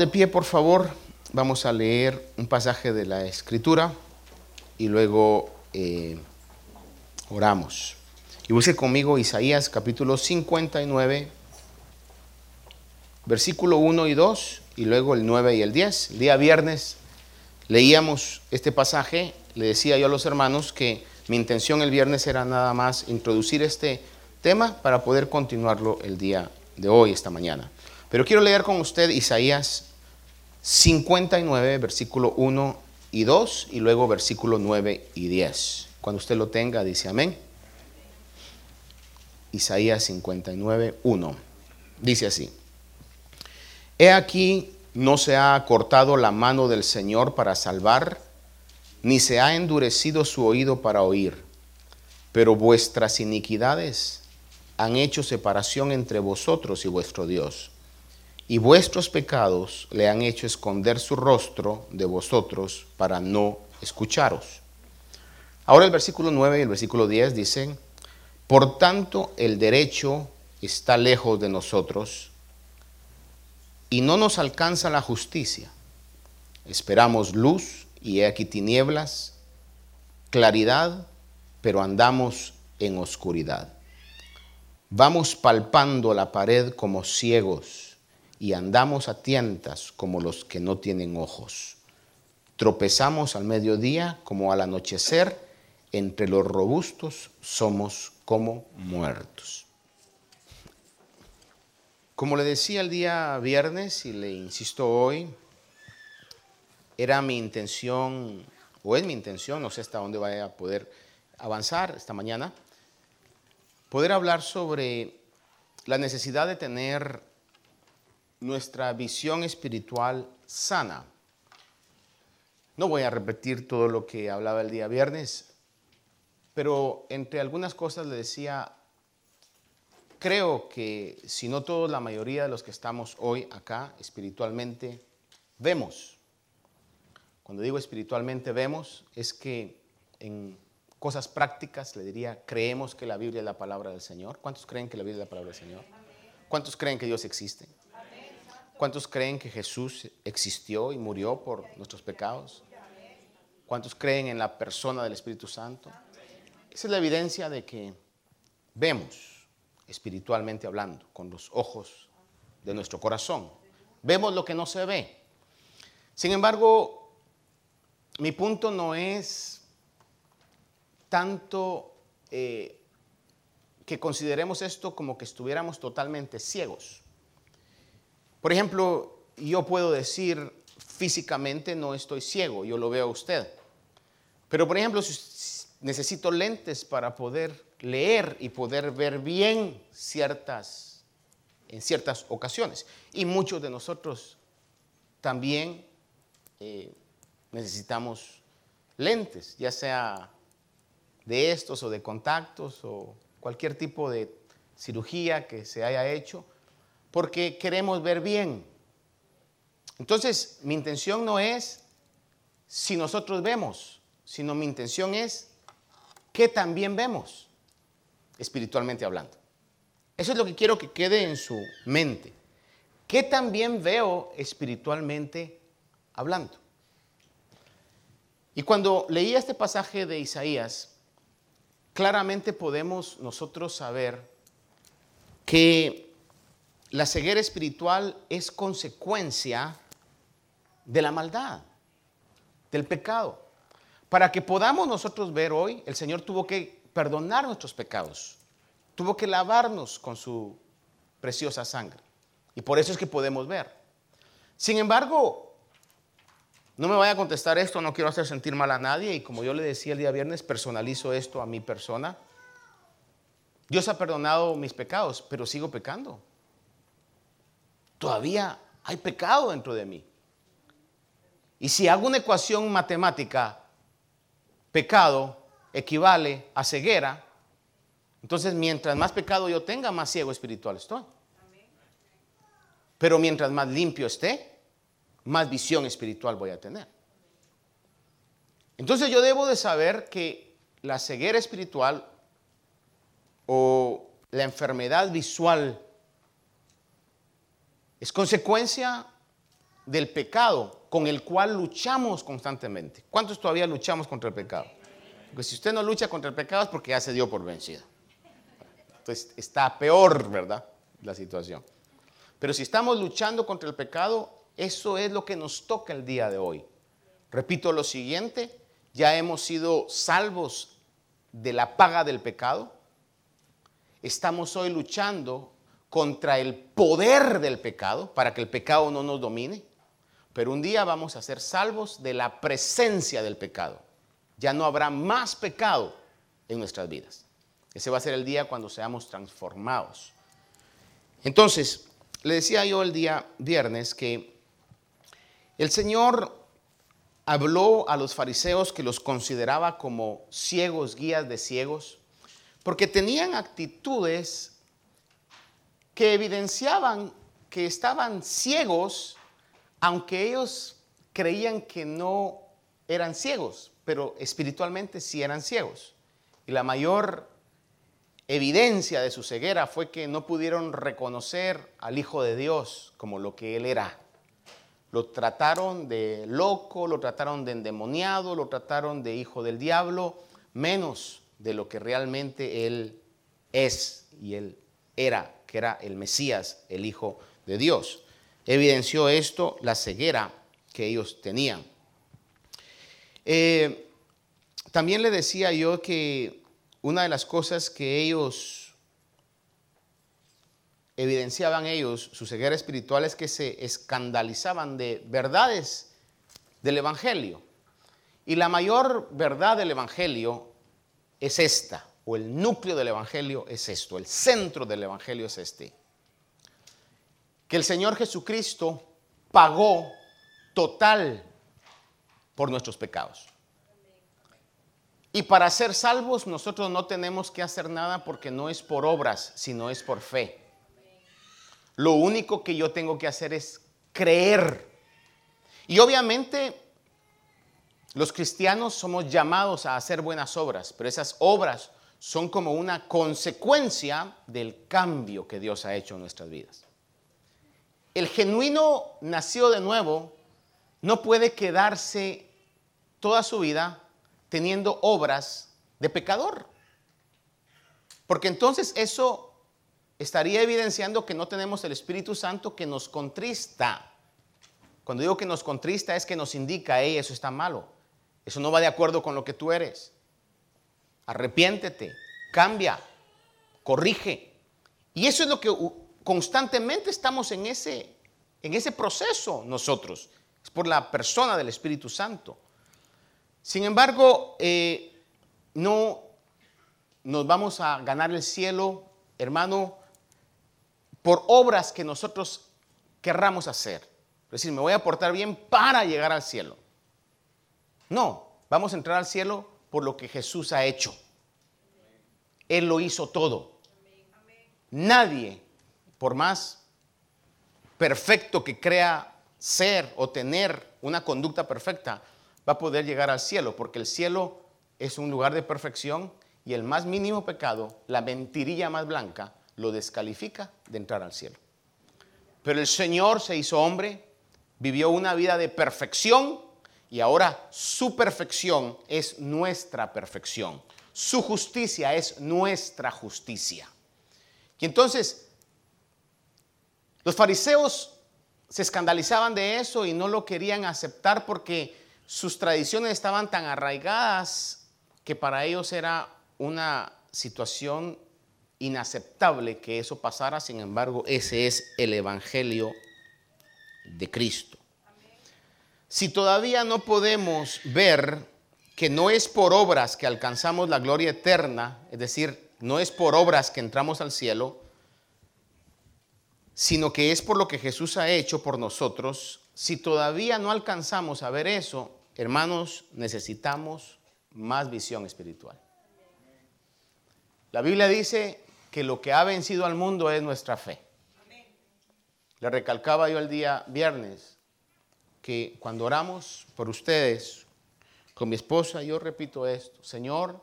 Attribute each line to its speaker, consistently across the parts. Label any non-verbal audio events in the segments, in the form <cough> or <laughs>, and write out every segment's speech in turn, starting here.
Speaker 1: De pie, por favor. Vamos a leer un pasaje de la Escritura y luego eh, oramos. Y busque conmigo Isaías capítulo 59, versículo 1 y 2, y luego el 9 y el 10. El día viernes leíamos este pasaje. Le decía yo a los hermanos que mi intención el viernes era nada más introducir este tema para poder continuarlo el día de hoy, esta mañana. Pero quiero leer con usted Isaías 59, versículo 1 y 2, y luego versículo 9 y 10. Cuando usted lo tenga, dice amén. Isaías 59, 1. Dice así. He aquí, no se ha cortado la mano del Señor para salvar, ni se ha endurecido su oído para oír, pero vuestras iniquidades han hecho separación entre vosotros y vuestro Dios y vuestros pecados le han hecho esconder su rostro de vosotros para no escucharos. Ahora el versículo 9 y el versículo 10 dicen, por tanto el derecho está lejos de nosotros y no nos alcanza la justicia. Esperamos luz y he aquí tinieblas, claridad, pero andamos en oscuridad. Vamos palpando la pared como ciegos y andamos a tientas como los que no tienen ojos. Tropezamos al mediodía como al anochecer, entre los robustos somos como muertos. Como le decía el día viernes y le insisto hoy, era mi intención, o es mi intención, no sé hasta dónde vaya a poder avanzar esta mañana, poder hablar sobre la necesidad de tener nuestra visión espiritual sana. No voy a repetir todo lo que hablaba el día viernes, pero entre algunas cosas le decía, creo que si no todos, la mayoría de los que estamos hoy acá espiritualmente, vemos. Cuando digo espiritualmente vemos, es que en cosas prácticas le diría, creemos que la Biblia es la palabra del Señor. ¿Cuántos creen que la Biblia es la palabra del Señor? ¿Cuántos creen que Dios existe? ¿Cuántos creen que Jesús existió y murió por nuestros pecados? ¿Cuántos creen en la persona del Espíritu Santo? Esa es la evidencia de que vemos espiritualmente hablando, con los ojos de nuestro corazón. Vemos lo que no se ve. Sin embargo, mi punto no es tanto eh, que consideremos esto como que estuviéramos totalmente ciegos. Por ejemplo, yo puedo decir físicamente no estoy ciego, yo lo veo a usted. Pero por ejemplo, necesito lentes para poder leer y poder ver bien ciertas en ciertas ocasiones. Y muchos de nosotros también eh, necesitamos lentes, ya sea de estos o de contactos o cualquier tipo de cirugía que se haya hecho porque queremos ver bien. Entonces, mi intención no es si nosotros vemos, sino mi intención es que también vemos, espiritualmente hablando. Eso es lo que quiero que quede en su mente. ¿Qué también veo espiritualmente hablando? Y cuando leí este pasaje de Isaías, claramente podemos nosotros saber que la ceguera espiritual es consecuencia de la maldad, del pecado. Para que podamos nosotros ver hoy, el Señor tuvo que perdonar nuestros pecados, tuvo que lavarnos con su preciosa sangre. Y por eso es que podemos ver. Sin embargo, no me vaya a contestar esto, no quiero hacer sentir mal a nadie y como yo le decía el día viernes, personalizo esto a mi persona. Dios ha perdonado mis pecados, pero sigo pecando. Todavía hay pecado dentro de mí. Y si hago una ecuación matemática, pecado equivale a ceguera, entonces mientras más pecado yo tenga, más ciego espiritual estoy. Pero mientras más limpio esté, más visión espiritual voy a tener. Entonces yo debo de saber que la ceguera espiritual o la enfermedad visual es consecuencia del pecado con el cual luchamos constantemente. ¿Cuántos todavía luchamos contra el pecado? Porque si usted no lucha contra el pecado es porque ya se dio por vencido. Entonces está peor, ¿verdad? La situación. Pero si estamos luchando contra el pecado, eso es lo que nos toca el día de hoy. Repito lo siguiente, ya hemos sido salvos de la paga del pecado. Estamos hoy luchando contra el poder del pecado para que el pecado no nos domine. Pero un día vamos a ser salvos de la presencia del pecado. Ya no habrá más pecado en nuestras vidas. Ese va a ser el día cuando seamos transformados. Entonces, le decía yo el día viernes que el Señor habló a los fariseos que los consideraba como ciegos, guías de ciegos, porque tenían actitudes que evidenciaban que estaban ciegos, aunque ellos creían que no eran ciegos, pero espiritualmente sí eran ciegos. Y la mayor evidencia de su ceguera fue que no pudieron reconocer al Hijo de Dios como lo que Él era. Lo trataron de loco, lo trataron de endemoniado, lo trataron de hijo del diablo, menos de lo que realmente Él es y Él era, que era el Mesías, el Hijo de Dios. Evidenció esto la ceguera que ellos tenían. Eh, también le decía yo que una de las cosas que ellos evidenciaban ellos, su ceguera espiritual, es que se escandalizaban de verdades del Evangelio. Y la mayor verdad del Evangelio es esta, o el núcleo del Evangelio es esto, el centro del Evangelio es este. Que el Señor Jesucristo pagó total por nuestros pecados. Y para ser salvos nosotros no tenemos que hacer nada porque no es por obras, sino es por fe. Lo único que yo tengo que hacer es creer. Y obviamente los cristianos somos llamados a hacer buenas obras, pero esas obras son como una consecuencia del cambio que Dios ha hecho en nuestras vidas. El genuino nacido de nuevo no puede quedarse toda su vida teniendo obras de pecador. Porque entonces eso estaría evidenciando que no tenemos el Espíritu Santo que nos contrista. Cuando digo que nos contrista es que nos indica, hey, eso está malo. Eso no va de acuerdo con lo que tú eres. Arrepiéntete, cambia, corrige. Y eso es lo que constantemente estamos en ese, en ese proceso nosotros. Es por la persona del Espíritu Santo. Sin embargo, eh, no nos vamos a ganar el cielo, hermano, por obras que nosotros querramos hacer. Es decir, me voy a portar bien para llegar al cielo. No, vamos a entrar al cielo por lo que Jesús ha hecho. Él lo hizo todo. Nadie, por más perfecto que crea ser o tener una conducta perfecta, va a poder llegar al cielo, porque el cielo es un lugar de perfección y el más mínimo pecado, la mentirilla más blanca, lo descalifica de entrar al cielo. Pero el Señor se hizo hombre, vivió una vida de perfección y ahora su perfección es nuestra perfección. Su justicia es nuestra justicia. Y entonces Los fariseos se escandalizaban de eso y no lo querían aceptar porque sus tradiciones estaban tan arraigadas que para ellos era una situación inaceptable que eso pasara. Sin embargo, ese es el Evangelio de Cristo. Si todavía no podemos ver que no es por obras que alcanzamos la gloria eterna, es decir, no es por obras que entramos al cielo, sino que es por lo que Jesús ha hecho por nosotros. Si todavía no alcanzamos a ver eso, hermanos, necesitamos más visión espiritual. La Biblia dice que lo que ha vencido al mundo es nuestra fe. Le recalcaba yo el día viernes que cuando oramos por ustedes, con mi esposa, yo repito esto, Señor,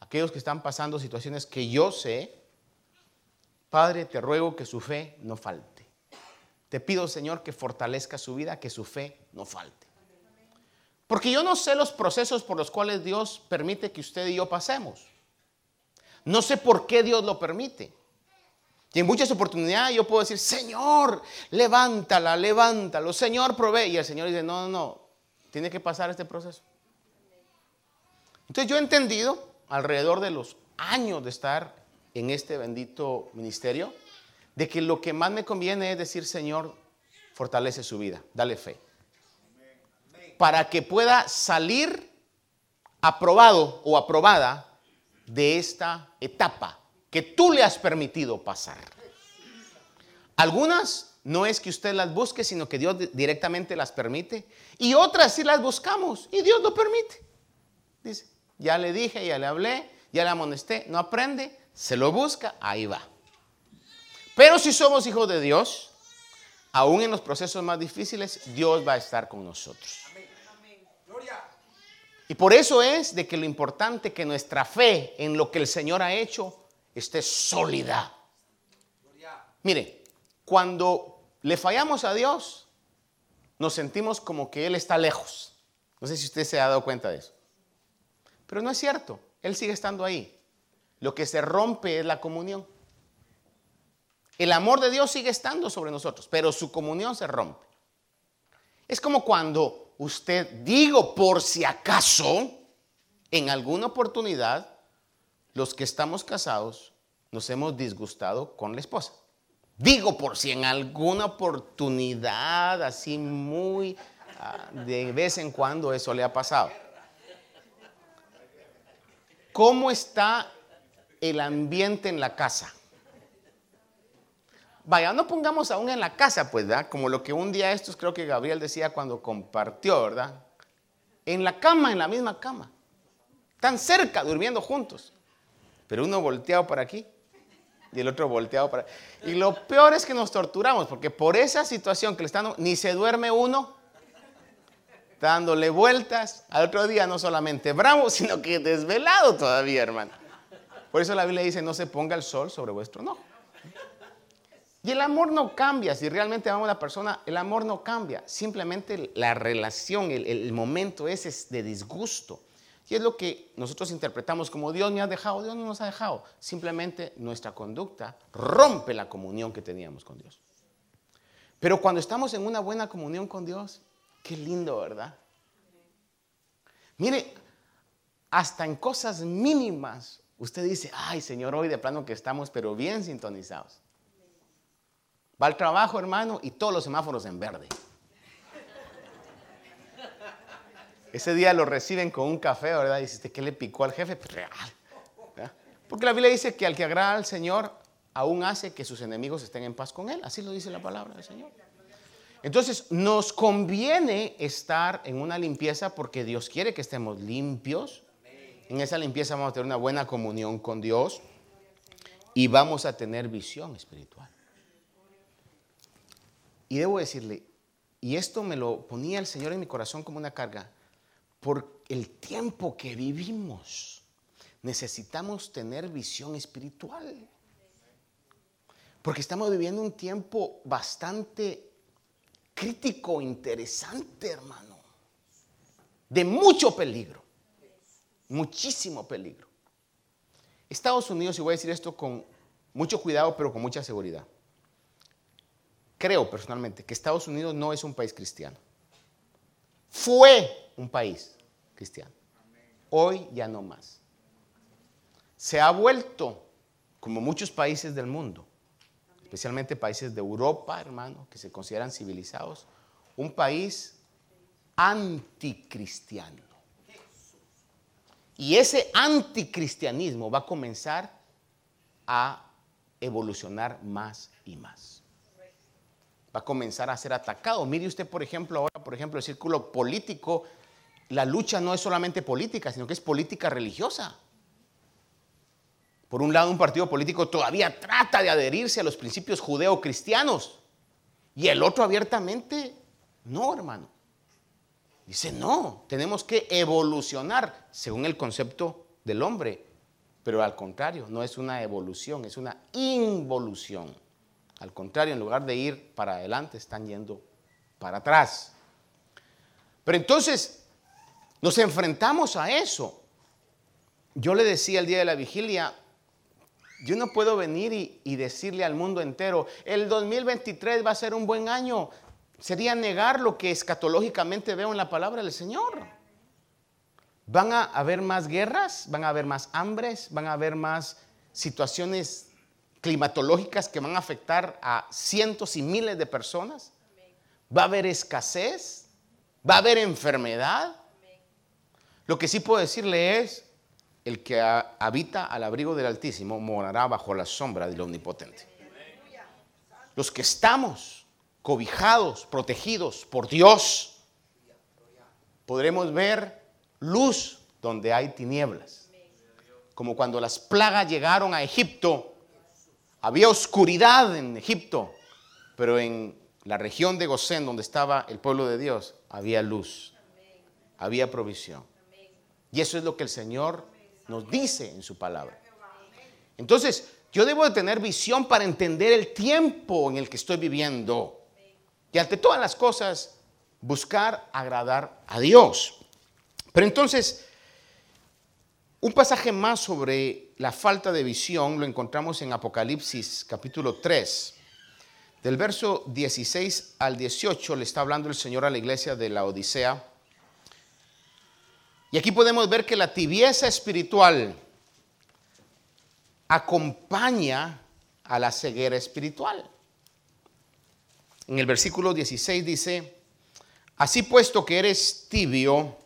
Speaker 1: aquellos que están pasando situaciones que yo sé, Padre, te ruego que su fe no falte. Te pido, Señor, que fortalezca su vida, que su fe no falte. Porque yo no sé los procesos por los cuales Dios permite que usted y yo pasemos. No sé por qué Dios lo permite. Y en muchas oportunidades yo puedo decir, Señor, levántala, levántalo, Señor, provee. Y el Señor dice, no, no, no, tiene que pasar este proceso. Entonces yo he entendido alrededor de los años de estar en este bendito ministerio, de que lo que más me conviene es decir, Señor, fortalece su vida, dale fe. Para que pueda salir aprobado o aprobada de esta etapa que tú le has permitido pasar. Algunas no es que usted las busque, sino que Dios directamente las permite. Y otras sí las buscamos y Dios lo permite. Dice, ya le dije, ya le hablé, ya le amonesté, no aprende, se lo busca, ahí va. Pero si somos hijos de Dios, aún en los procesos más difíciles, Dios va a estar con nosotros. Y por eso es de que lo importante que nuestra fe en lo que el Señor ha hecho esté sólida. Mire, cuando le fallamos a Dios, nos sentimos como que Él está lejos. No sé si usted se ha dado cuenta de eso. Pero no es cierto, Él sigue estando ahí. Lo que se rompe es la comunión. El amor de Dios sigue estando sobre nosotros, pero su comunión se rompe. Es como cuando usted, digo por si acaso, en alguna oportunidad, los que estamos casados nos hemos disgustado con la esposa. Digo por si en alguna oportunidad, así muy ah, de vez en cuando eso le ha pasado. ¿Cómo está el ambiente en la casa. Vaya, no pongamos aún en la casa, pues, ¿verdad? Como lo que un día estos creo que Gabriel decía cuando compartió, ¿verdad? En la cama, en la misma cama. Tan cerca, durmiendo juntos. Pero uno volteado para aquí y el otro volteado para... Y lo peor es que nos torturamos, porque por esa situación que le están... Ni se duerme uno, dándole vueltas. Al otro día no solamente bravo, <laughs> sino que desvelado todavía, hermano. Por eso la Biblia dice, no se ponga el sol sobre vuestro no. Y el amor no cambia, si realmente amamos a la persona, el amor no cambia, simplemente la relación, el, momento ese es de disgusto. Y es lo que nosotros interpretamos como Dios me ha dejado, Dios no nos ha dejado. Simplemente nuestra conducta rompe la comunión que teníamos con Dios. Pero cuando estamos en una buena comunión con Dios, qué lindo, ¿verdad? Mire, hasta en cosas mínimas Usted dice, ay Señor, hoy de plano que estamos, pero bien sintonizados. Va al trabajo, hermano, y todos los semáforos en verde. Ese día lo reciben con un café, ¿verdad? Dice, ¿qué le picó al jefe? Pues real. Porque la Biblia dice que al que agrada al Señor, aún hace que sus enemigos estén en paz con Él. Así lo dice la palabra del Señor. Entonces, nos conviene estar en una limpieza porque Dios quiere que estemos limpios en esa limpieza vamos a tener una buena comunión con Dios y vamos a tener visión espiritual. Y debo decirle, y esto me lo ponía el Señor en mi corazón como una carga, por el tiempo que vivimos necesitamos tener visión espiritual. Porque estamos viviendo un tiempo bastante crítico, interesante, hermano, de mucho peligro muchísimo peligro. Estados Unidos, y voy a decir esto con mucho cuidado, pero con mucha seguridad, creo personalmente que Estados Unidos no es un país cristiano. Fue un país cristiano. Hoy ya no más. Se ha vuelto, como muchos países del mundo, especialmente países de Europa, hermano, que se consideran civilizados, un país anticristiano. Y ese anticristianismo va a comenzar a evolucionar más y más. Va a comenzar a ser atacado. Mire usted, por ejemplo, ahora, por ejemplo, el círculo político, la lucha no es solamente política, sino que es política religiosa. Por un lado, un partido político todavía trata de adherirse a los principios judeo-cristianos y el otro abiertamente, no, hermano. Dice, no, tenemos que evolucionar según el concepto del hombre, pero al contrario, no es una evolución, es una involución. Al contrario, en lugar de ir para adelante, están yendo para atrás. Pero entonces, nos enfrentamos a eso. Yo le decía el día de la vigilia, yo no puedo venir y, decirle al mundo entero, el 2023 va a ser un buen año sería negar lo que escatológicamente veo en la palabra del Señor. Van a haber más guerras, van a haber más hambres, van a haber más situaciones climatológicas que van a afectar a cientos y miles de personas. Va a haber escasez, va a haber enfermedad. Lo que sí puedo decirle es, el que habita al abrigo del Altísimo morará bajo la sombra del Omnipotente. Los que estamos cobijados, protegidos por Dios, podremos ver luz donde hay tinieblas. Como cuando las plagas llegaron a Egipto, había oscuridad en Egipto, pero en la región de Gosén, donde estaba el pueblo de Dios, había luz, había provisión. Y eso es lo que el Señor nos dice en su palabra. Entonces, yo debo de tener visión para entender el tiempo en el que estoy viviendo. Y ante todas las cosas, buscar agradar a Dios. Pero entonces, un pasaje más sobre la falta de visión lo encontramos en Apocalipsis capítulo 3. Del verso 16 al 18 le está hablando el Señor a la iglesia de la Odisea. Y aquí podemos ver que la tibieza espiritual acompaña a la ceguera espiritual. En el versículo 16 dice, así puesto que eres tibio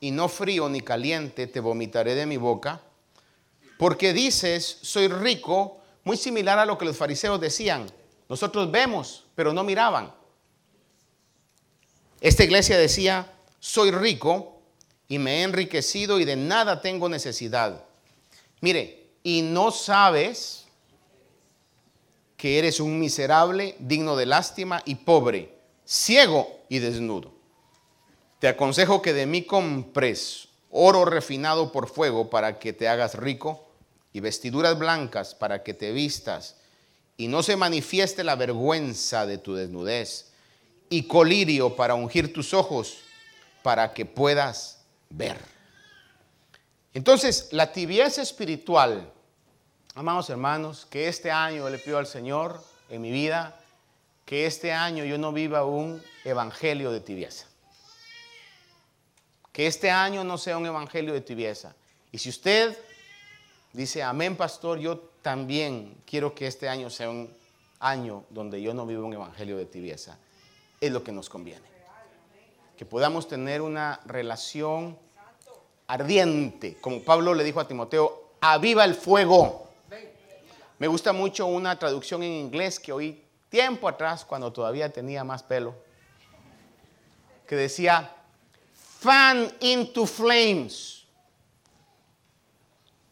Speaker 1: y no frío ni caliente, te vomitaré de mi boca, porque dices, soy rico, muy similar a lo que los fariseos decían, nosotros vemos, pero no miraban. Esta iglesia decía, soy rico y me he enriquecido y de nada tengo necesidad. Mire, y no sabes que eres un miserable, digno de lástima y pobre, ciego y desnudo. Te aconsejo que de mí compres oro refinado por fuego para que te hagas rico y vestiduras blancas para que te vistas y no se manifieste la vergüenza de tu desnudez y colirio para ungir tus ojos para que puedas ver. Entonces, la tibieza espiritual Amados hermanos, que este año le pido al Señor en mi vida que este año yo no viva un evangelio de tibieza. Que este año no sea un evangelio de tibieza. Y si usted dice, amén, pastor, yo también quiero que este año sea un año donde yo no viva un evangelio de tibieza. Es lo que nos conviene. Que podamos tener una relación ardiente, como Pablo le dijo a Timoteo, aviva el fuego. Me gusta mucho una traducción en inglés que oí tiempo atrás cuando todavía tenía más pelo, que decía, fan into flames.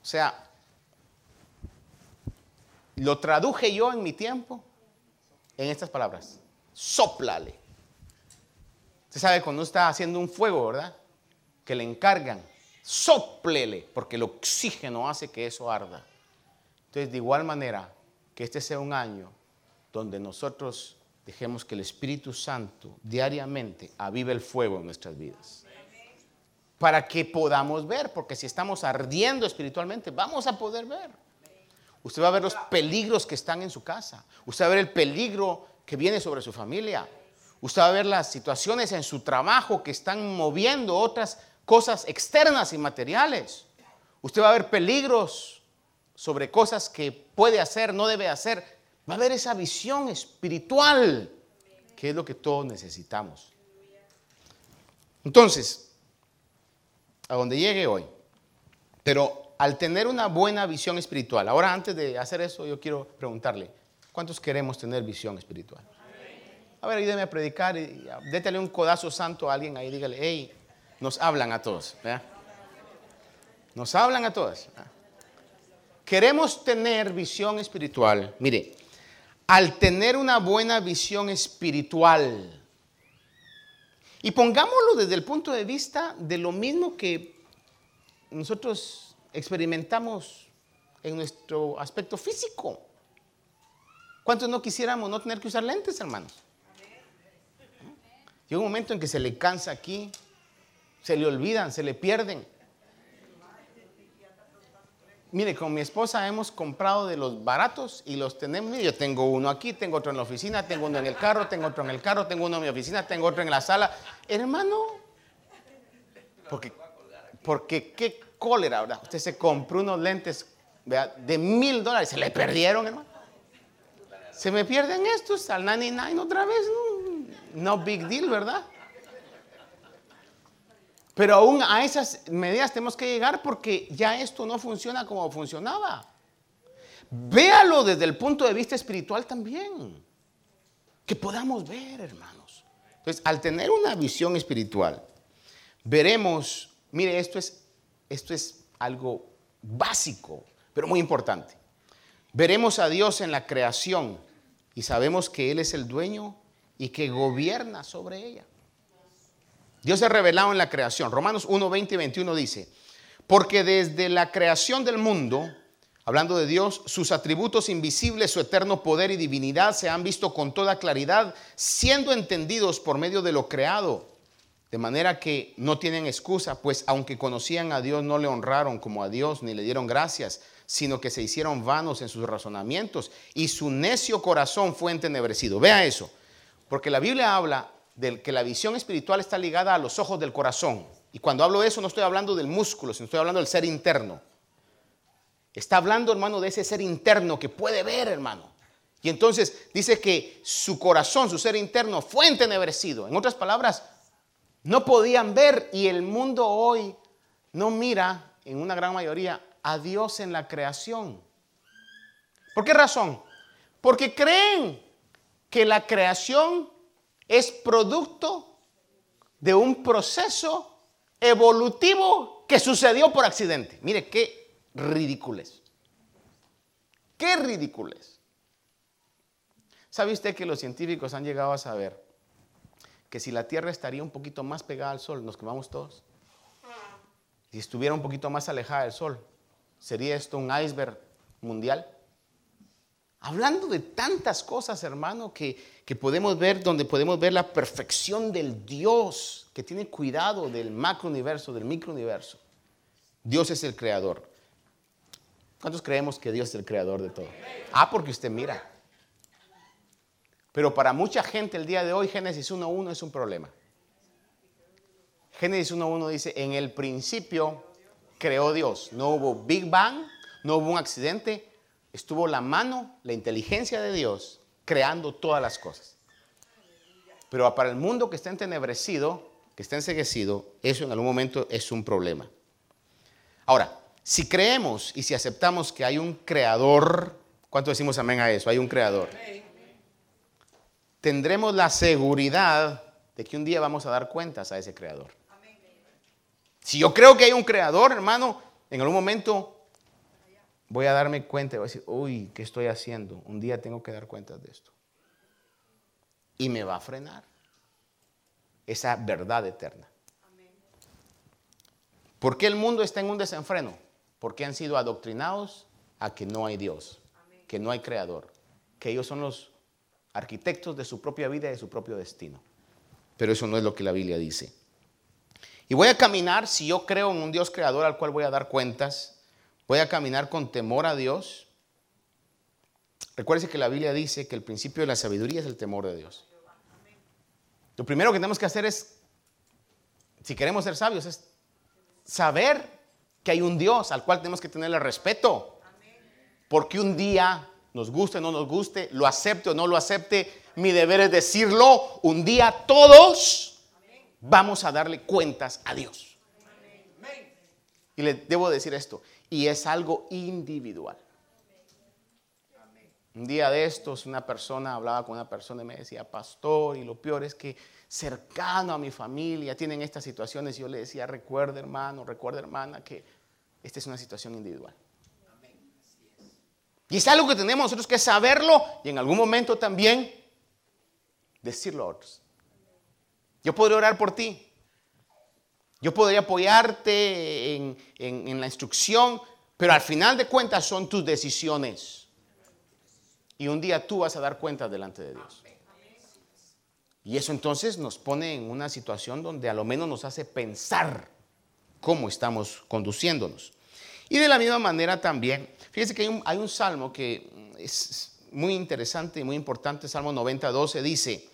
Speaker 1: O sea, lo traduje yo en mi tiempo en estas palabras, soplale. Usted sabe cuando está haciendo un fuego, ¿verdad? Que le encargan, soplele, porque el oxígeno hace que eso arda. Entonces, de igual manera, que este sea un año donde nosotros dejemos que el Espíritu Santo diariamente avive el fuego en nuestras vidas. Para que podamos ver, porque si estamos ardiendo espiritualmente, vamos a poder ver. Usted va a ver los peligros que están en su casa. Usted va a ver el peligro que viene sobre su familia. Usted va a ver las situaciones en su trabajo que están moviendo otras cosas externas y materiales. Usted va a ver peligros sobre cosas que puede hacer, no debe hacer. Va a haber esa visión espiritual, que es lo que todos necesitamos. Entonces, a donde llegue hoy, pero al tener una buena visión espiritual, ahora antes de hacer eso, yo quiero preguntarle, ¿cuántos queremos tener visión espiritual? A ver, ayúdeme a predicar y détale un codazo santo a alguien ahí, dígale, hey, nos hablan a todos. Nos hablan a todos. Queremos tener visión espiritual. Mire, al tener una buena visión espiritual, y pongámoslo desde el punto de vista de lo mismo que nosotros experimentamos en nuestro aspecto físico. ¿Cuántos no quisiéramos no tener que usar lentes, hermanos? Llega un momento en que se le cansa aquí, se le olvidan, se le pierden. Mire, con mi esposa hemos comprado de los baratos y los tenemos. Yo tengo uno aquí, tengo otro en la oficina, tengo uno en el carro, tengo otro en el carro, tengo uno en mi oficina, tengo otro en la sala. Hermano, porque, porque qué cólera, ¿verdad? Usted se compró unos lentes de mil dólares, se le perdieron, hermano. Se me pierden estos al 99 otra vez, no big deal, ¿verdad? Pero aún a esas medidas tenemos que llegar porque ya esto no funciona como funcionaba. Véalo desde el punto de vista espiritual también. Que podamos ver, hermanos. Entonces, al tener una visión espiritual, veremos, mire, esto es, esto es algo básico, pero muy importante. Veremos a Dios en la creación y sabemos que Él es el dueño y que gobierna sobre ella. Dios se ha revelado en la creación. Romanos 1, 20 y 21 dice, porque desde la creación del mundo, hablando de Dios, sus atributos invisibles, su eterno poder y divinidad se han visto con toda claridad, siendo entendidos por medio de lo creado. De manera que no tienen excusa, pues aunque conocían a Dios, no le honraron como a Dios, ni le dieron gracias, sino que se hicieron vanos en sus razonamientos y su necio corazón fue entenebrecido. Vea eso, porque la Biblia habla del que la visión espiritual está ligada a los ojos del corazón. Y cuando hablo de eso no estoy hablando del músculo, sino estoy hablando del ser interno. Está hablando, hermano, de ese ser interno que puede ver, hermano. Y entonces dice que su corazón, su ser interno, fue entenebrecido. En otras palabras, no podían ver y el mundo hoy no mira, en una gran mayoría, a Dios en la creación. ¿Por qué razón? Porque creen que la creación es producto de un proceso evolutivo que sucedió por accidente. Mire, qué ridículo Qué ridículo ¿Sabe usted que los científicos han llegado a saber que si la Tierra estaría un poquito más pegada al Sol, nos quemamos todos? Si estuviera un poquito más alejada del Sol, ¿sería esto un iceberg mundial? Hablando de tantas cosas, hermano, que, podemos ver, donde podemos ver la perfección del Dios que tiene cuidado del macro universo, del micro universo. Dios es el creador. ¿Cuántos creemos que Dios es el creador de todo? Ah, porque usted mira. Pero para mucha gente el día de hoy Génesis 1.1 es un problema. Génesis 1.1 dice, en el principio creó Dios. No hubo Big Bang, no hubo un accidente, estuvo la mano, la inteligencia de Dios creando todas las cosas. Pero para el mundo que está entenebrecido, que está enseguecido, eso en algún momento es un problema. Ahora, si creemos y si aceptamos que hay un creador, ¿cuánto decimos amén a eso? Hay un creador. Tendremos la seguridad de que un día vamos a dar cuentas a ese creador. Si yo creo que hay un creador, hermano, en algún momento voy a darme cuenta y voy a decir, uy, ¿qué estoy haciendo? Un día tengo que dar cuenta de esto. Y me va a frenar esa verdad eterna. ¿Por qué el mundo está en un desenfreno? Porque han sido adoctrinados a que no hay Dios, que no hay creador, que ellos son los arquitectos de su propia vida y de su propio destino. Pero eso no es lo que la Biblia dice. Y voy a caminar si yo creo en un Dios creador al cual voy a dar cuentas Voy a caminar con temor a Dios. Recuerde que la Biblia dice que el principio de la sabiduría es el temor de Dios. Lo primero que tenemos que hacer es, si queremos ser sabios, es saber que hay un Dios al cual tenemos que tenerle respeto. Porque un día, nos guste o no nos guste, lo acepte o no lo acepte, mi deber es decirlo, un día todos vamos a darle cuentas a Dios. Y le debo decir esto, y es algo individual. Un día de estos, una persona hablaba con una persona y me decía, pastor, y lo peor es que cercano a mi familia tienen estas situaciones. Y yo le decía, recuerda hermano, recuerda hermana, que esta es una situación individual. Y es algo que tenemos nosotros que saberlo y en algún momento también decirlo a otros. Yo podría orar por ti. Yo podría apoyarte en, en la instrucción, pero al final de cuentas son tus decisiones. Y un día tú vas a dar cuenta delante de Dios. Y eso entonces nos pone en una situación donde a lo menos nos hace pensar cómo estamos conduciéndonos. Y de la misma manera también, fíjense que hay un, hay un salmo que es muy interesante y muy importante, Salmo 90, 12, dice,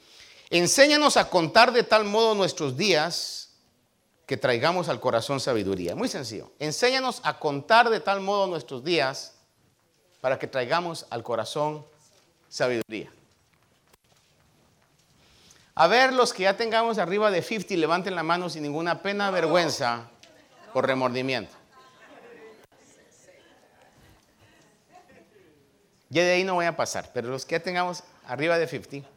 Speaker 1: enséñanos a contar de tal modo nuestros días que traigamos al corazón sabiduría. Muy sencillo, enséñanos a contar de tal modo nuestros días para que traigamos al corazón sabiduría. A ver, los que ya tengamos arriba de 50, levanten la mano sin ninguna pena, vergüenza o remordimiento. Ya de ahí no voy a pasar, pero los que ya tengamos arriba de 50.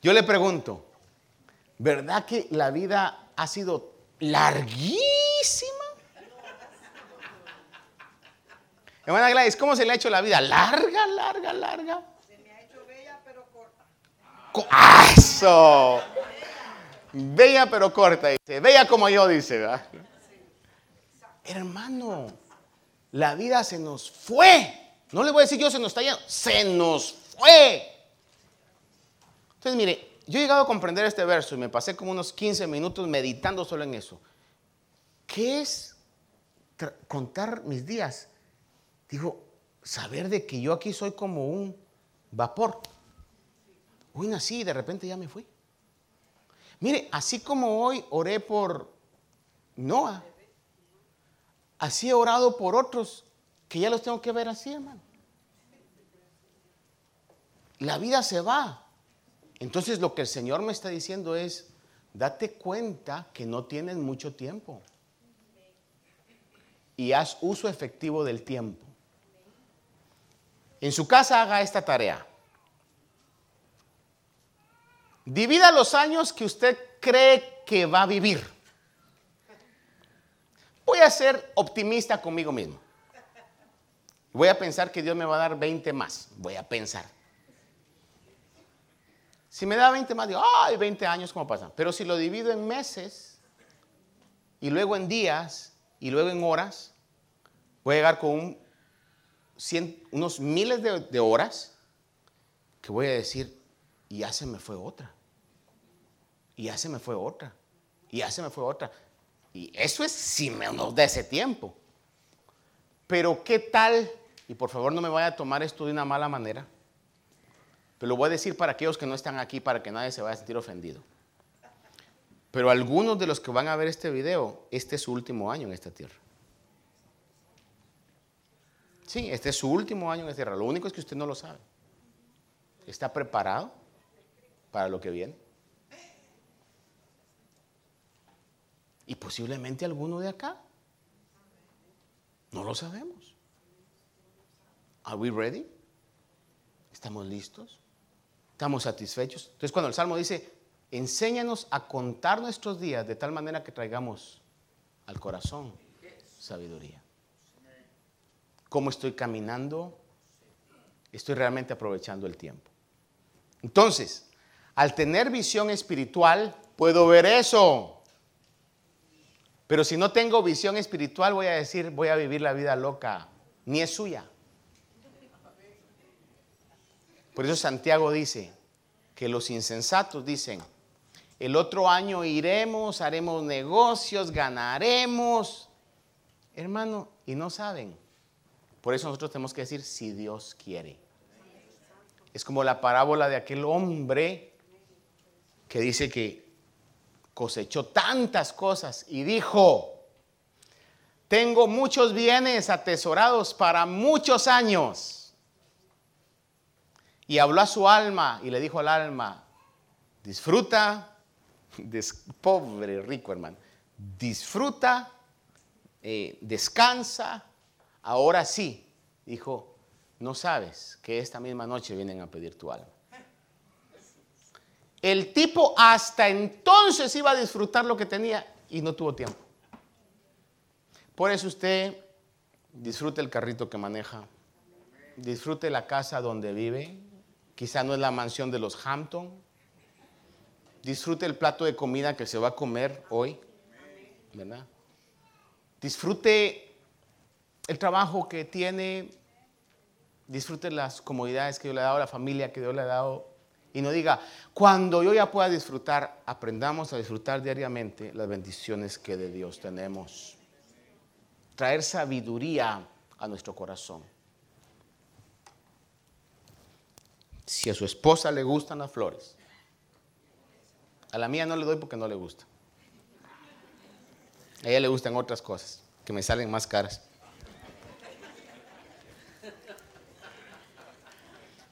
Speaker 1: Yo le pregunto, ¿verdad que la vida ha sido larguísima? Hermana Gladys, ¿cómo se le ha hecho la vida? Larga, larga, larga. Se me ha hecho bella pero corta. ¡Ah, ¡Eso! Bella pero corta, dice. Bella como yo, dice. ¿verdad? Hermano, la vida se nos fue. No le voy a decir yo se nos está yendo. Se nos fue. Entonces, mire, yo he llegado a comprender este verso y me pasé como unos 15 minutos meditando solo en eso. ¿Qué es contar mis días? Digo, saber de que yo aquí soy como un vapor. Hoy nací y de repente ya me fui. Mire, así como hoy oré por Noah, así he orado por otros que ya los tengo que ver así, hermano. La vida se va. Entonces lo que el Señor me está diciendo es, date cuenta que no tienes mucho tiempo. Y haz uso efectivo del tiempo. En su casa haga esta tarea. Divida los años que usted cree que va a vivir. Voy a ser optimista conmigo mismo. Voy a pensar que Dios me va a dar 20 más. Voy a pensar. Si me da 20 más, digo, ay, 20 años, ¿cómo pasa? Pero si lo divido en meses, y luego en días, y luego en horas, voy a llegar con un unos miles de, horas que voy a decir, y ya me fue otra. Y ya me fue otra. Y ya me fue otra. Y eso es si me nos ese tiempo. Pero ¿qué tal? Y por favor no me vaya a tomar esto de una mala manera. Pero lo voy a decir para aquellos que no están aquí, para que nadie se vaya a sentir ofendido. Pero algunos de los que van a ver este video, este es su último año en esta tierra. Sí, este es su último año en la tierra. Lo único es que usted no lo sabe. ¿Está preparado para lo que viene? Y posiblemente alguno de acá. No lo sabemos. Are we ready? ¿Estamos listos? ¿Estamos satisfechos? Entonces cuando el Salmo dice, enséñanos a contar nuestros días de tal manera que traigamos al corazón sabiduría cómo estoy caminando, estoy realmente aprovechando el tiempo. Entonces, al tener visión espiritual, puedo ver eso. Pero si no tengo visión espiritual, voy a decir, voy a vivir la vida loca. Ni es suya. Por eso Santiago dice que los insensatos dicen, el otro año iremos, haremos negocios, ganaremos. Hermano, y no saben Por eso nosotros tenemos que decir si Dios quiere. Es como la parábola de aquel hombre que dice que cosechó tantas cosas y dijo, tengo muchos bienes atesorados para muchos años. Y habló a su alma y le dijo al alma, disfruta, pobre rico hermano, disfruta, eh, descansa, ahora sí, dijo, no sabes que esta misma noche vienen a pedir tu alma. El tipo hasta entonces iba a disfrutar lo que tenía y no tuvo tiempo. Por eso usted disfrute el carrito que maneja, disfrute la casa donde vive, quizá no es la mansión de los Hampton, disfrute el plato de comida que se va a comer hoy, ¿verdad? Disfrute el trabajo que tiene, disfrute las comodidades que Dios le ha dado, la familia que Dios le ha dado. Y no diga, cuando yo ya pueda disfrutar, aprendamos a disfrutar diariamente las bendiciones que de Dios tenemos. Traer sabiduría a nuestro corazón. Si a su esposa le gustan las flores, a la mía no le doy porque no le gusta. A ella le gustan otras cosas que me salen más caras.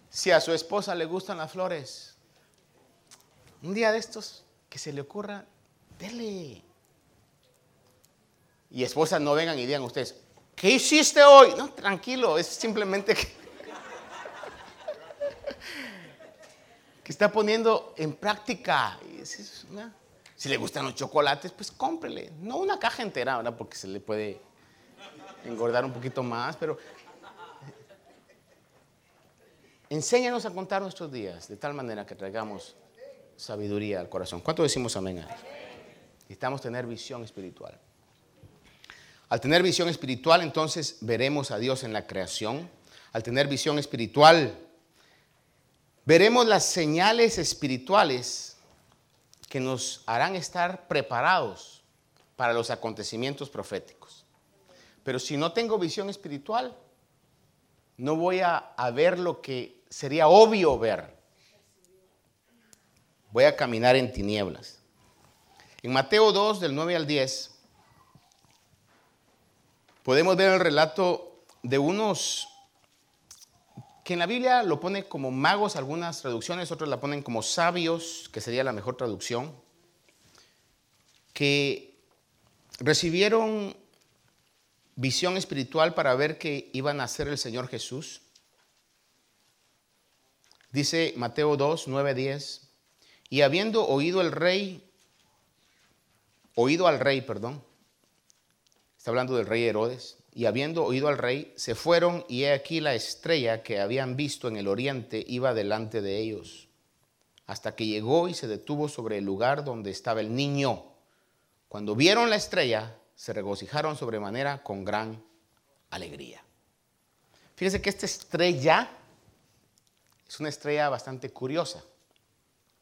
Speaker 1: Si a su esposa le gustan las flores, un día de estos que se le ocurra, dele. Y esposas no vengan y digan ustedes, ¿qué hiciste hoy? No, tranquilo, es simplemente que, que está poniendo en práctica. Si le gustan los chocolates, pues cómprele. No una caja entera, ¿verdad? Porque se le puede engordar un poquito más, pero Enséñanos a contar nuestros días de tal manera que traigamos sabiduría al corazón. ¿Cuánto decimos amén a Necesitamos tener visión espiritual. Al tener visión espiritual, entonces veremos a Dios en la creación. Al tener visión espiritual, veremos las señales espirituales que nos harán estar preparados para los acontecimientos proféticos. Pero si no tengo visión espiritual, no voy a, ver lo que sería obvio ver. Voy a caminar en tinieblas. En Mateo 2, del 9 al 10, podemos ver el relato de unos que en la Biblia lo pone como magos algunas traducciones, otros la ponen como sabios, que sería la mejor traducción, que recibieron visión espiritual para ver que iban a ser el Señor Jesús Dice Mateo 2, 9, 10. Y habiendo oído el rey, oído al rey, perdón, está hablando del rey Herodes, y habiendo oído al rey, se fueron y he aquí la estrella que habían visto en el oriente iba delante de ellos, hasta que llegó y se detuvo sobre el lugar donde estaba el niño. Cuando vieron la estrella, se regocijaron sobremanera con gran alegría. Fíjense que esta estrella es una estrella bastante curiosa.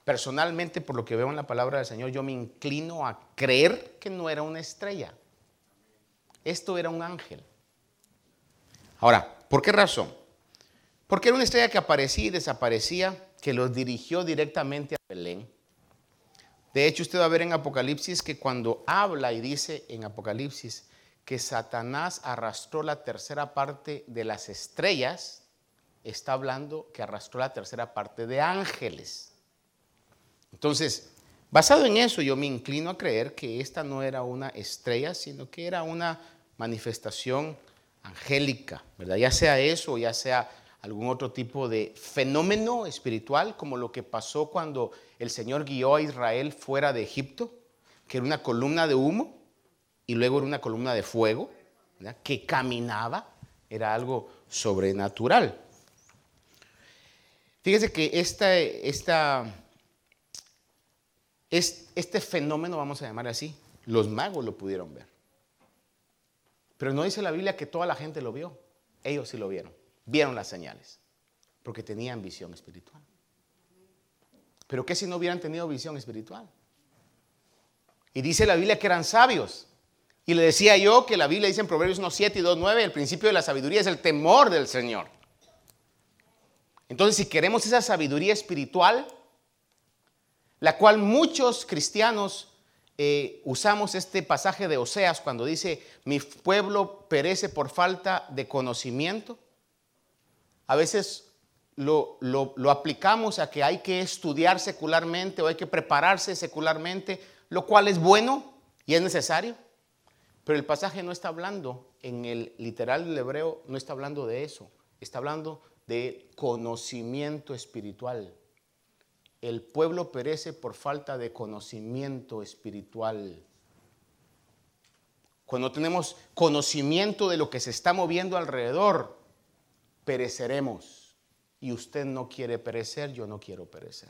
Speaker 1: Personalmente, por lo que veo en la palabra del Señor, yo me inclino a creer que no era una estrella. Esto era un ángel. Ahora, ¿por qué razón? Porque era una estrella que aparecía y desaparecía, que los dirigió directamente a Belén. De hecho, usted va a ver en Apocalipsis que cuando habla y dice en Apocalipsis que Satanás arrastró la tercera parte de las estrellas, está hablando que arrastró la tercera parte de ángeles. Entonces, basado en eso, yo me inclino a creer que esta no era una estrella, sino que era una manifestación angélica, ¿verdad? Ya sea eso, ya sea algún otro tipo de fenómeno espiritual, como lo que pasó cuando el Señor guió a Israel fuera de Egipto, que era una columna de humo y luego era una columna de fuego, que caminaba, era algo sobrenatural. Fíjese que esta, este fenómeno, vamos a llamar así, los magos lo pudieron ver. Pero no dice la Biblia que toda la gente lo vio. Ellos sí lo vieron. Vieron las señales. Porque tenían visión espiritual. Pero ¿qué si no hubieran tenido visión espiritual? Y dice la Biblia que eran sabios. Y le decía yo que la Biblia dice en Proverbios 1.7 y 2.9, el principio de la sabiduría es el temor del Señor. Entonces, si queremos esa sabiduría espiritual, la cual muchos cristianos eh, usamos este pasaje de Oseas cuando dice, mi pueblo perece por falta de conocimiento. A veces lo, lo, aplicamos a que hay que estudiar secularmente o hay que prepararse secularmente, lo cual es bueno y es necesario. Pero el pasaje no está hablando, en el literal del hebreo, no está hablando de eso. Está hablando de conocimiento espiritual. El pueblo perece por falta de conocimiento espiritual. Cuando tenemos conocimiento de lo que se está moviendo alrededor, pereceremos. Y usted no quiere perecer, yo no quiero perecer.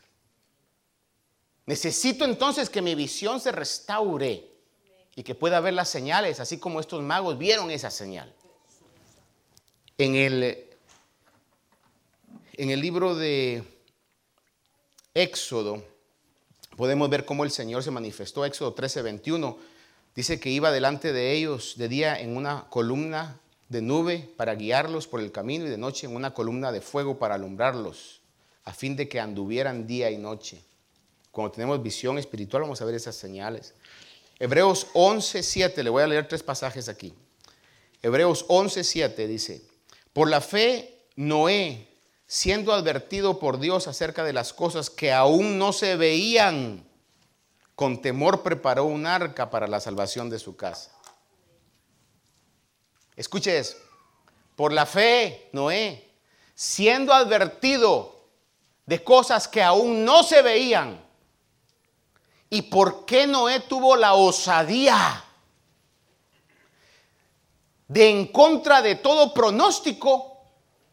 Speaker 1: Necesito entonces que mi visión se restaure y que pueda ver las señales, así como estos magos vieron esa señal. En el en el libro de Éxodo podemos ver cómo el Señor se manifestó. Éxodo 13, 21 dice que iba delante de ellos de día en una columna de nube para guiarlos por el camino y de noche en una columna de fuego para alumbrarlos, a fin de que anduvieran día y noche. Cuando tenemos visión espiritual vamos a ver esas señales. Hebreos 11, 7, le voy a leer tres pasajes aquí. Hebreos 11, 7 dice, por la fe Noé, siendo advertido por Dios acerca de las cosas que aún no se veían, con temor preparó un arca para la salvación de su casa. Escuche eso. Por la fe, Noé, siendo advertido de cosas que aún no se veían. ¿Y por qué Noé tuvo la osadía de en contra de todo pronóstico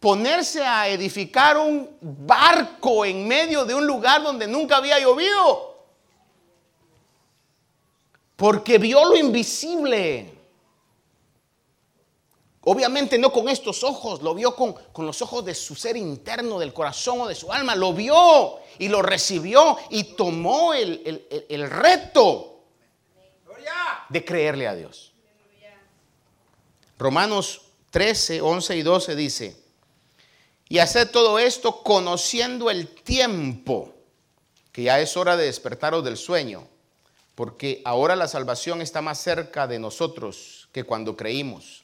Speaker 1: ponerse a edificar un barco en medio de un lugar donde nunca había llovido. Porque vio lo invisible. Obviamente no con estos ojos, lo vio con, los ojos de su ser interno, del corazón o de su alma. Lo vio y lo recibió y tomó el, el reto de creerle a Dios. Romanos 13, 11 y 12 dice, y hacer todo esto conociendo el tiempo, que ya es hora de despertaros del sueño, porque ahora la salvación está más cerca de nosotros que cuando creímos.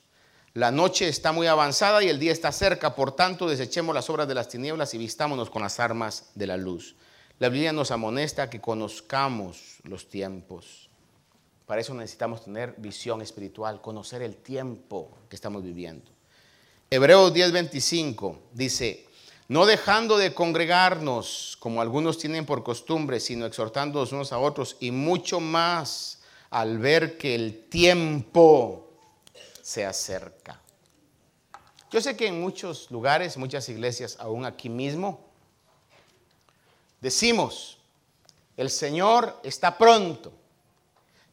Speaker 1: La noche está muy avanzada y el día está cerca, por tanto desechemos las obras de las tinieblas y vistámonos con las armas de la luz. La Biblia nos amonesta que conozcamos los tiempos. Para eso necesitamos tener visión espiritual, conocer el tiempo que estamos viviendo. Hebreos 10:25 dice, no dejando de congregarnos como algunos tienen por costumbre, sino exhortándonos unos a otros y mucho más al ver que el tiempo se acerca. Yo sé que en muchos lugares, muchas iglesias, aún aquí mismo, decimos, el Señor está pronto.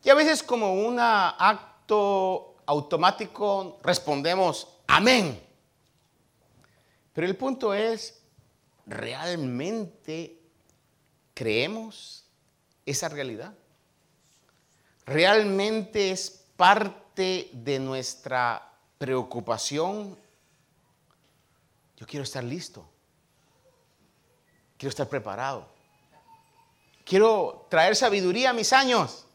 Speaker 1: Y a veces como un acto automático respondemos, amén. Pero el punto es, ¿realmente creemos esa realidad? ¿Realmente es parte de nuestra preocupación? Yo quiero estar listo. Quiero estar preparado. Quiero traer sabiduría a mis años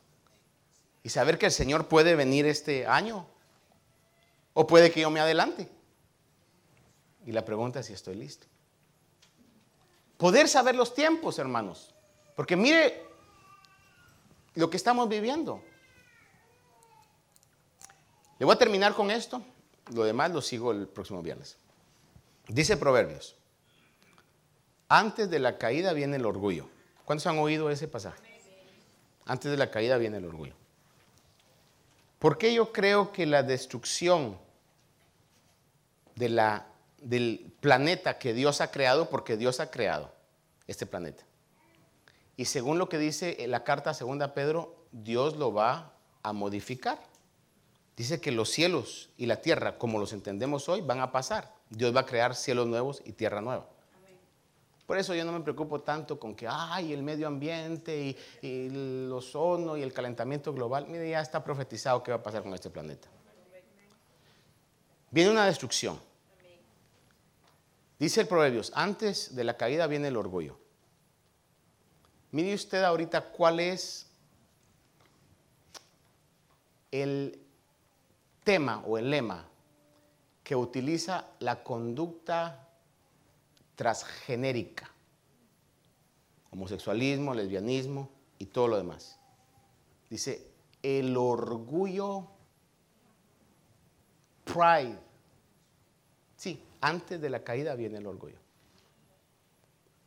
Speaker 1: y saber que el Señor puede venir este año o puede que yo me adelante. Y la pregunta es si estoy listo. Poder saber los tiempos, hermanos. Porque mire lo que estamos viviendo. Le voy a terminar con esto. Lo demás lo sigo el próximo viernes. Dice Proverbios. Antes de la caída viene el orgullo. ¿Cuántos han oído ese pasaje? Antes de la caída viene el orgullo. ¿Por qué yo creo que la destrucción del planeta que Dios ha creado porque Dios ha creado este planeta. Y según lo que dice la carta segunda Pedro, Dios lo va a modificar. Dice que los cielos y la tierra, como los entendemos hoy, van a pasar. Dios va a crear cielos nuevos y tierra nueva. Por eso yo no me preocupo tanto con que, ay, el medio ambiente y, y el ozono y el calentamiento global. Mire, ya está profetizado qué va a pasar con este planeta. Viene una destrucción. Dice el Proverbios, antes de la caída viene el orgullo. Mire usted ahorita cuál es el tema o el lema que utiliza la conducta transgenérica, homosexualismo, lesbianismo y todo lo demás. Dice, el orgullo, pride. Antes de la caída viene el orgullo.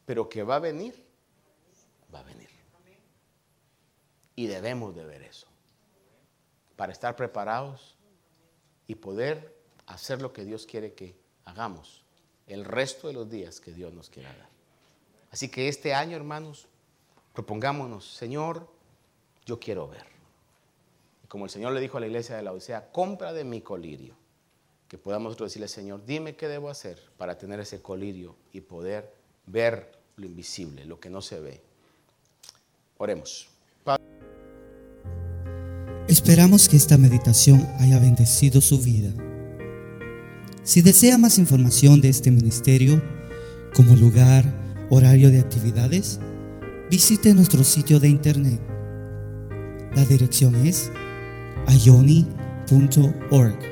Speaker 1: Pero que va a venir, va a venir. Y debemos de ver eso. Para estar preparados y poder hacer lo que Dios quiere que hagamos el resto de los días que Dios nos quiera dar. Así que este año, hermanos, propongámonos, Señor, yo quiero ver. Y como el Señor le dijo a la iglesia de la Odisea, compra de mi colirio. Que podamos decirle, Señor, dime qué debo hacer para tener ese colirio y poder ver lo invisible, lo que no se ve. Oremos.
Speaker 2: Esperamos que esta meditación haya bendecido su vida. Si desea más información de este ministerio, como lugar, horario de actividades, visite nuestro sitio de internet. La dirección es ayoni.org.